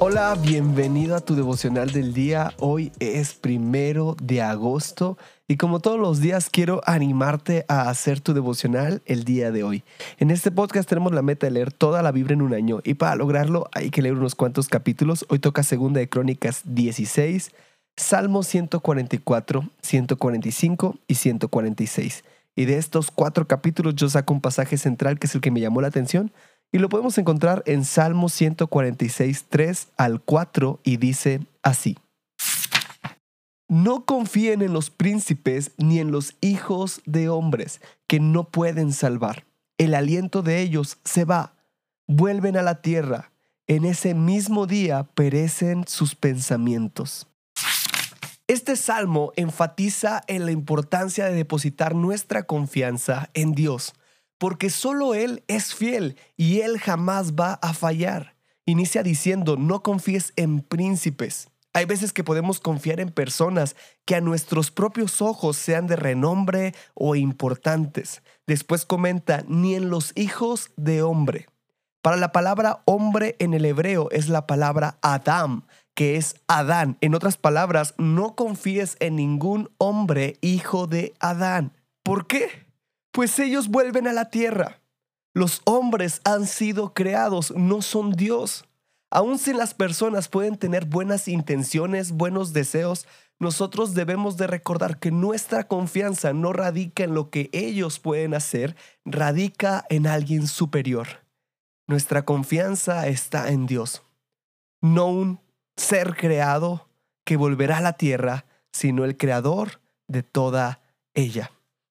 Hola, bienvenido a tu devocional del día. Hoy es primero de agosto y como todos los días quiero animarte a hacer tu devocional el día de hoy. En este podcast tenemos la meta de leer toda la Biblia en un año y para lograrlo hay que leer unos cuantos capítulos. Hoy toca segunda de Crónicas 16, Salmo 144, 145 y 146. Y de estos cuatro capítulos yo saco un pasaje central que es el que me llamó la atención y lo podemos encontrar en Salmo 146, 3 al 4 y dice así. No confíen en los príncipes ni en los hijos de hombres que no pueden salvar. El aliento de ellos se va, vuelven a la tierra. En ese mismo día perecen sus pensamientos. Este salmo enfatiza en la importancia de depositar nuestra confianza en Dios porque solo Él es fiel y Él jamás va a fallar. Inicia diciendo, no confíes en príncipes. Hay veces que podemos confiar en personas que a nuestros propios ojos sean de renombre o importantes. Después comenta, ni en los hijos de hombre. Para la palabra hombre en el hebreo es la palabra Adam, que es Adán. En otras palabras, no confíes en ningún hombre hijo de Adán. ¿Por qué? Pues ellos vuelven a la tierra. Los hombres han sido creados, no son Dios. Aun si las personas pueden tener buenas intenciones, buenos deseos, nosotros debemos de recordar que nuestra confianza no radica en lo que ellos pueden hacer, radica en alguien superior. Nuestra confianza está en Dios, no un ser creado que volverá a la tierra, sino el creador de toda ella.